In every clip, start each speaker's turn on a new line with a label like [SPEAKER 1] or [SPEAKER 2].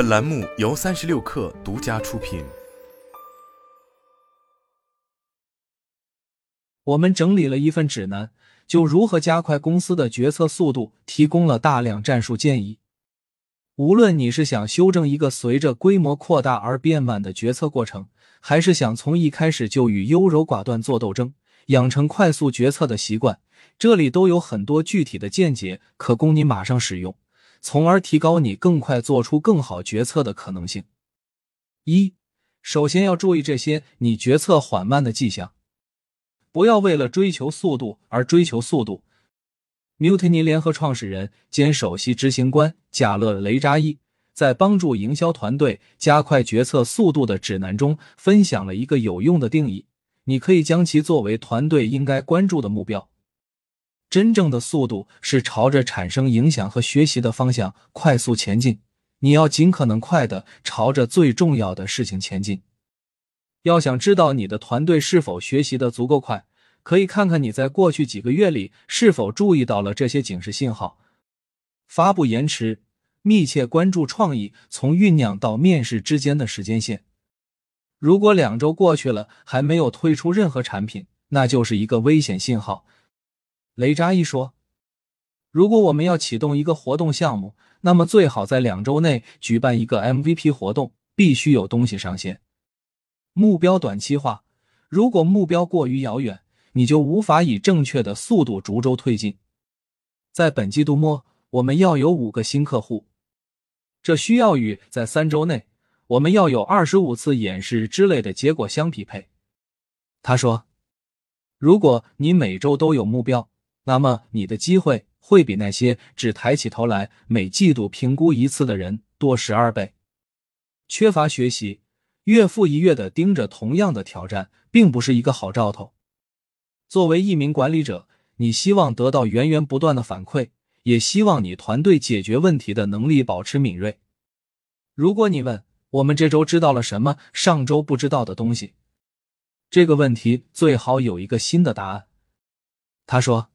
[SPEAKER 1] 本栏目由三十六氪独家出品。
[SPEAKER 2] 我们整理了一份指南，就如何加快公司的决策速度，提供了大量战术建议。无论你是想修正一个随着规模扩大而变慢的决策过程，还是想从一开始就与优柔寡断做斗争，养成快速决策的习惯，这里都有很多具体的见解可供你马上使用，从而提高你更快做出更好决策的可能性。一，首先要注意这些你决策缓慢的迹象，不要为了追求速度而追求速度。Mutiny 联合创始人兼首席执行官贾勒·雷扎伊。在帮助营销团队加快决策速度的指南中，分享了一个有用的定义。你可以将其作为团队应该关注的目标。真正的速度是朝着产生影响和学习的方向快速前进。你要尽可能快的朝着最重要的事情前进。要想知道你的团队是否学习的足够快，可以看看你在过去几个月里是否注意到了这些警示信号：发布延迟。密切关注创意从酝酿到面试之间的时间线。如果两周过去了还没有推出任何产品，那就是一个危险信号。雷扎伊说：“如果我们要启动一个活动项目，那么最好在两周内举办一个 MVP 活动，必须有东西上线。目标短期化，如果目标过于遥远，你就无法以正确的速度逐周推进。在本季度末，我们要有五个新客户。”这需要与在三周内我们要有二十五次演示之类的结果相匹配。他说：“如果你每周都有目标，那么你的机会会比那些只抬起头来每季度评估一次的人多十二倍。”缺乏学习，月复一月的盯着同样的挑战，并不是一个好兆头。作为一名管理者，你希望得到源源不断的反馈。也希望你团队解决问题的能力保持敏锐。如果你问我们这周知道了什么上周不知道的东西，这个问题最好有一个新的答案。他说：“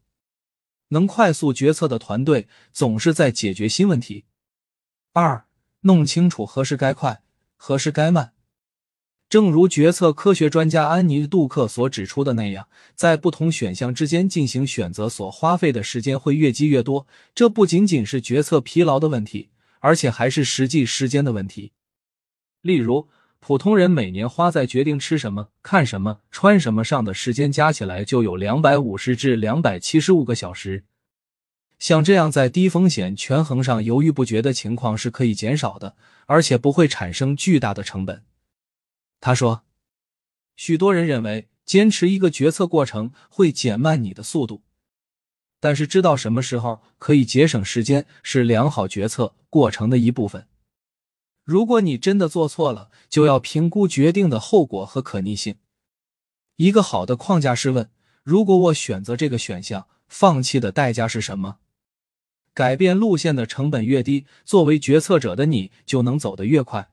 [SPEAKER 2] 能快速决策的团队总是在解决新问题。”二，弄清楚何时该快，何时该慢。正如决策科学专家安妮·杜克所指出的那样，在不同选项之间进行选择所花费的时间会越积越多。这不仅仅是决策疲劳的问题，而且还是实际时间的问题。例如，普通人每年花在决定吃什么、看什么、穿什么上的时间加起来就有两百五十至两百七十五个小时。像这样在低风险权衡上犹豫不决的情况是可以减少的，而且不会产生巨大的成本。他说：“许多人认为坚持一个决策过程会减慢你的速度，但是知道什么时候可以节省时间是良好决策过程的一部分。如果你真的做错了，就要评估决定的后果和可逆性。一个好的框架是问：如果我选择这个选项，放弃的代价是什么？改变路线的成本越低，作为决策者的你就能走得越快。”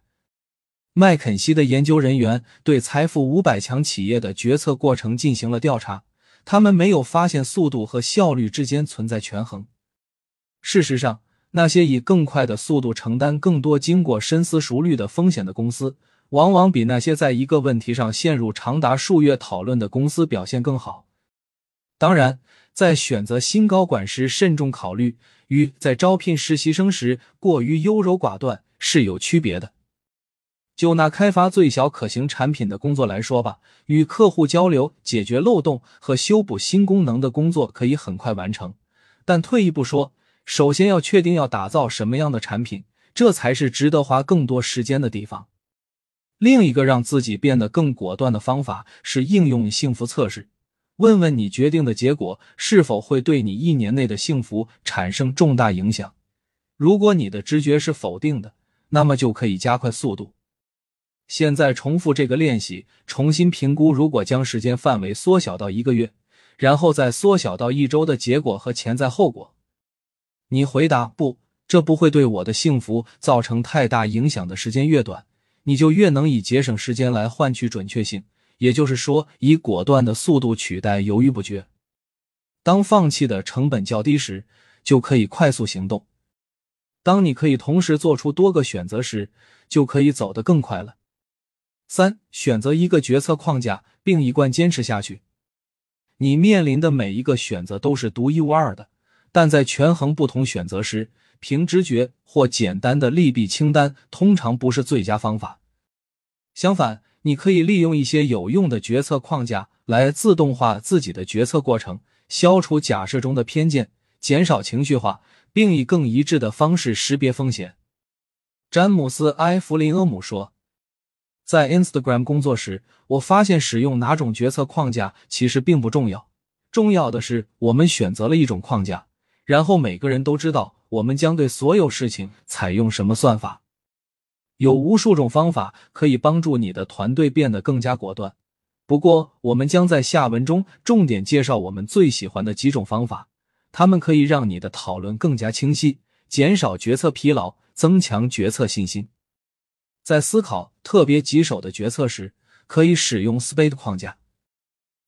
[SPEAKER 2] 麦肯锡的研究人员对财富五百强企业的决策过程进行了调查，他们没有发现速度和效率之间存在权衡。事实上，那些以更快的速度承担更多经过深思熟虑的风险的公司，往往比那些在一个问题上陷入长达数月讨论的公司表现更好。当然，在选择新高管时慎重考虑，与在招聘实习生时过于优柔寡断是有区别的。就拿开发最小可行产品的工作来说吧，与客户交流、解决漏洞和修补新功能的工作可以很快完成。但退一步说，首先要确定要打造什么样的产品，这才是值得花更多时间的地方。另一个让自己变得更果断的方法是应用幸福测试，问问你决定的结果是否会对你一年内的幸福产生重大影响。如果你的直觉是否定的，那么就可以加快速度。现在重复这个练习，重新评估。如果将时间范围缩小到一个月，然后再缩小到一周的结果和潜在后果，你回答不，这不会对我的幸福造成太大影响的时间越短，你就越能以节省时间来换取准确性。也就是说，以果断的速度取代犹豫不决。当放弃的成本较低时，就可以快速行动。当你可以同时做出多个选择时，就可以走得更快了。三、选择一个决策框架，并一贯坚持下去。你面临的每一个选择都是独一无二的，但在权衡不同选择时，凭直觉或简单的利弊清单通常不是最佳方法。相反，你可以利用一些有用的决策框架来自动化自己的决策过程，消除假设中的偏见，减少情绪化，并以更一致的方式识别风险。詹姆斯·埃弗林厄姆说：“在 Instagram 工作时，我发现使用哪种决策框架其实并不重要，重要的是我们选择了一种框架，然后每个人都知道。”我们将对所有事情采用什么算法？有无数种方法可以帮助你的团队变得更加果断。不过，我们将在下文中重点介绍我们最喜欢的几种方法，它们可以让你的讨论更加清晰，减少决策疲劳，增强决策信心。在思考特别棘手的决策时，可以使用 SPADE 框架：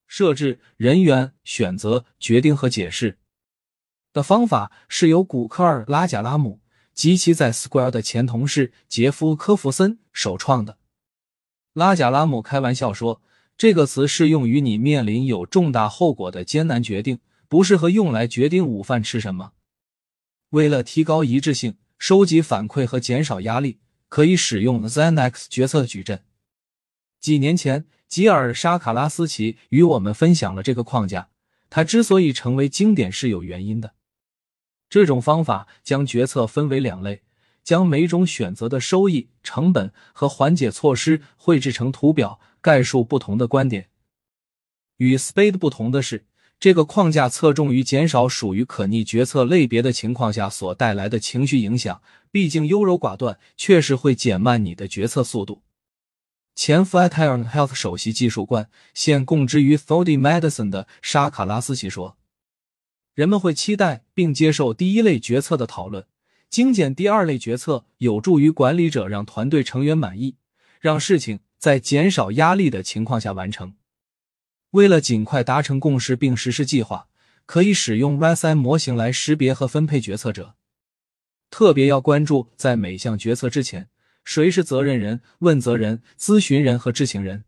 [SPEAKER 2] 设置、人员、选择、决定和解释。的方法是由古科尔拉贾拉姆及其在 Square 的前同事杰夫科弗森首创的。拉贾拉姆开玩笑说：“这个词适用于你面临有重大后果的艰难决定，不适合用来决定午饭吃什么。”为了提高一致性、收集反馈和减少压力，可以使用 ZenX 决策矩阵。几年前，吉尔沙卡拉斯奇与我们分享了这个框架。它之所以成为经典是有原因的。这种方法将决策分为两类，将每种选择的收益、成本和缓解措施绘制成图表，概述不同的观点。与 SPADE 不同的是，这个框架侧重于减少属于可逆决策类别的情况下所带来的情绪影响。毕竟优柔寡断确实会减慢你的决策速度。前 Flatiron Health 首席技术官、现供职于 Thody Medicine 的沙卡拉斯奇说。人们会期待并接受第一类决策的讨论，精简第二类决策有助于管理者让团队成员满意，让事情在减少压力的情况下完成。为了尽快达成共识并实施计划，可以使用 YSI 模型来识别和分配决策者。特别要关注，在每项决策之前，谁是责任人、问责人、咨询人和知情人。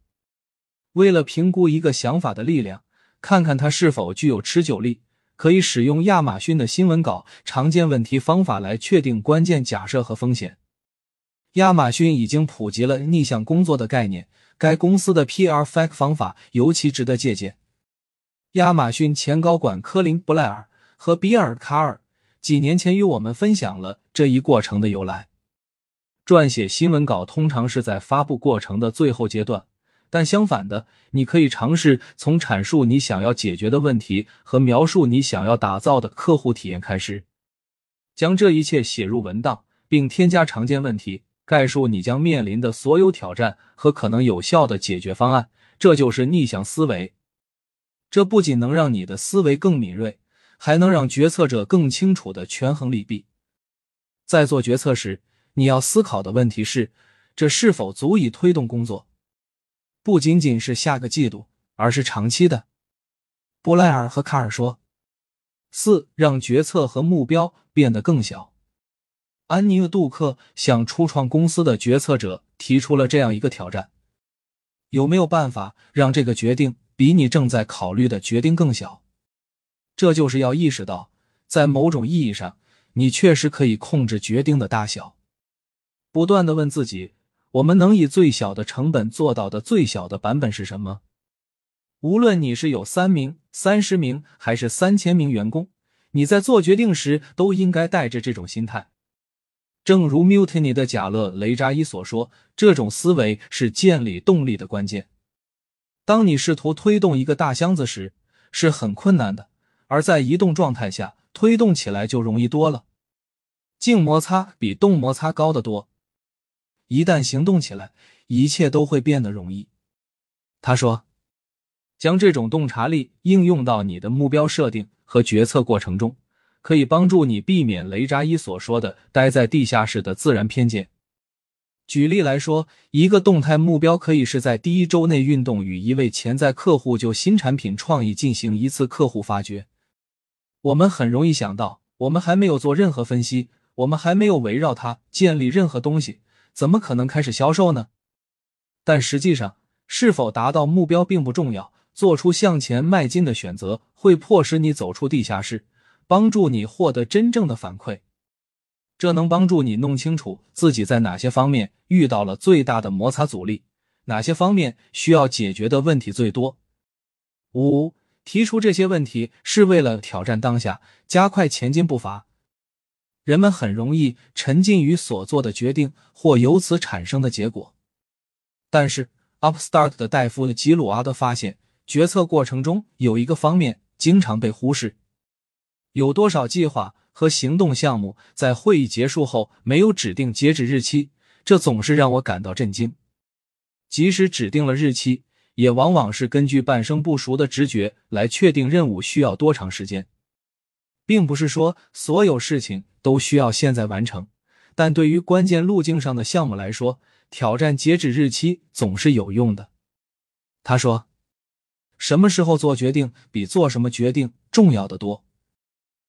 [SPEAKER 2] 为了评估一个想法的力量，看看它是否具有持久力。可以使用亚马逊的新闻稿常见问题方法来确定关键假设和风险。亚马逊已经普及了逆向工作的概念，该公司的 PR Fact 方法尤其值得借鉴。亚马逊前高管科林·布莱尔和比尔·卡尔几年前与我们分享了这一过程的由来。撰写新闻稿通常是在发布过程的最后阶段。但相反的，你可以尝试从阐述你想要解决的问题和描述你想要打造的客户体验开始，将这一切写入文档，并添加常见问题，概述你将面临的所有挑战和可能有效的解决方案。这就是逆向思维。这不仅能让你的思维更敏锐，还能让决策者更清楚的权衡利弊。在做决策时，你要思考的问题是：这是否足以推动工作？不仅仅是下个季度，而是长期的。布莱尔和卡尔说：“四，让决策和目标变得更小。”安妮·杜克向初创公司的决策者提出了这样一个挑战：有没有办法让这个决定比你正在考虑的决定更小？这就是要意识到，在某种意义上，你确实可以控制决定的大小。不断的问自己。我们能以最小的成本做到的最小的版本是什么？无论你是有三名、三十名还是三千名员工，你在做决定时都应该带着这种心态。正如 Mutiny 的贾勒雷扎伊所说，这种思维是建立动力的关键。当你试图推动一个大箱子时，是很困难的；而在移动状态下，推动起来就容易多了。静摩擦比动摩擦高得多。一旦行动起来，一切都会变得容易。他说：“将这种洞察力应用到你的目标设定和决策过程中，可以帮助你避免雷扎伊所说的‘待在地下室’的自然偏见。举例来说，一个动态目标可以是在第一周内运动与一位潜在客户就新产品创意进行一次客户发掘。我们很容易想到，我们还没有做任何分析。”我们还没有围绕它建立任何东西，怎么可能开始销售呢？但实际上，是否达到目标并不重要，做出向前迈进的选择会迫使你走出地下室，帮助你获得真正的反馈。这能帮助你弄清楚自己在哪些方面遇到了最大的摩擦阻力，哪些方面需要解决的问题最多。五，提出这些问题是为了挑战当下，加快前进步伐。人们很容易沉浸于所做的决定或由此产生的结果，但是 Upstart 的戴夫吉鲁阿德发现，决策过程中有一个方面经常被忽视：有多少计划和行动项目在会议结束后没有指定截止日期？这总是让我感到震惊。即使指定了日期，也往往是根据半生不熟的直觉来确定任务需要多长时间。并不是说所有事情都需要现在完成，但对于关键路径上的项目来说，挑战截止日期总是有用的。他说：“什么时候做决定比做什么决定重要的多。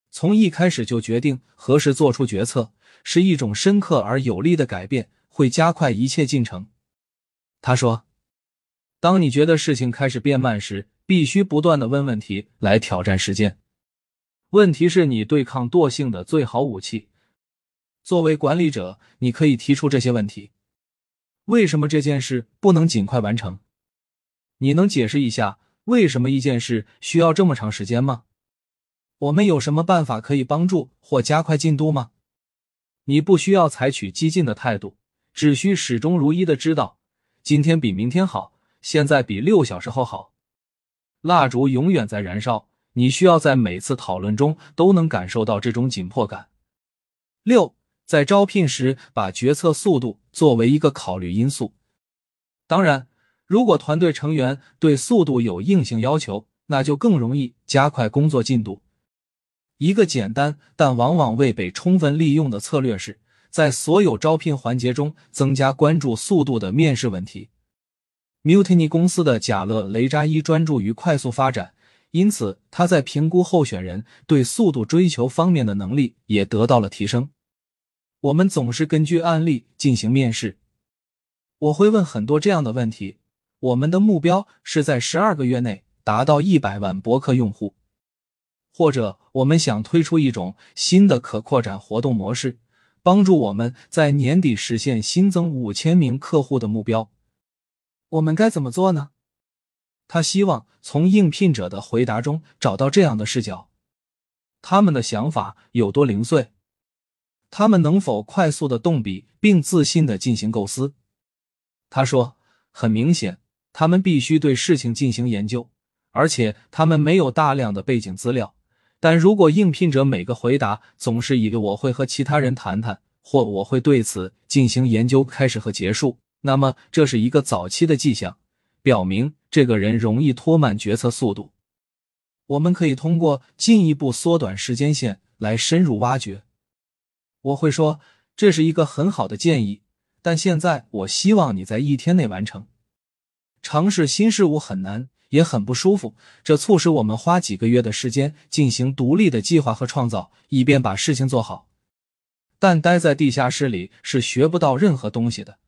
[SPEAKER 2] 从一开始就决定何时做出决策，是一种深刻而有力的改变，会加快一切进程。”他说：“当你觉得事情开始变慢时，必须不断的问问题来挑战时间。”问题是你对抗惰性的最好武器。作为管理者，你可以提出这些问题：为什么这件事不能尽快完成？你能解释一下为什么一件事需要这么长时间吗？我们有什么办法可以帮助或加快进度吗？你不需要采取激进的态度，只需始终如一的知道，今天比明天好，现在比六小时后好。蜡烛永远在燃烧。你需要在每次讨论中都能感受到这种紧迫感。六，在招聘时把决策速度作为一个考虑因素。当然，如果团队成员对速度有硬性要求，那就更容易加快工作进度。一个简单但往往未被充分利用的策略是在所有招聘环节中增加关注速度的面试问题。Mutiny 公司的贾勒雷扎伊专注于快速发展。因此，他在评估候选人对速度追求方面的能力也得到了提升。我们总是根据案例进行面试。我会问很多这样的问题：我们的目标是在十二个月内达到一百万博客用户，或者我们想推出一种新的可扩展活动模式，帮助我们在年底实现新增五千名客户的目标。我们该怎么做呢？他希望从应聘者的回答中找到这样的视角：他们的想法有多零碎？他们能否快速的动笔并自信的进行构思？他说：“很明显，他们必须对事情进行研究，而且他们没有大量的背景资料。但如果应聘者每个回答总是以‘我会和其他人谈谈’或‘我会对此进行研究’开始和结束，那么这是一个早期的迹象。”表明这个人容易拖慢决策速度。我们可以通过进一步缩短时间线来深入挖掘。我会说这是一个很好的建议，但现在我希望你在一天内完成。尝试新事物很难，也很不舒服，这促使我们花几个月的时间进行独立的计划和创造，以便把事情做好。但待在地下室里是学不到任何东西的。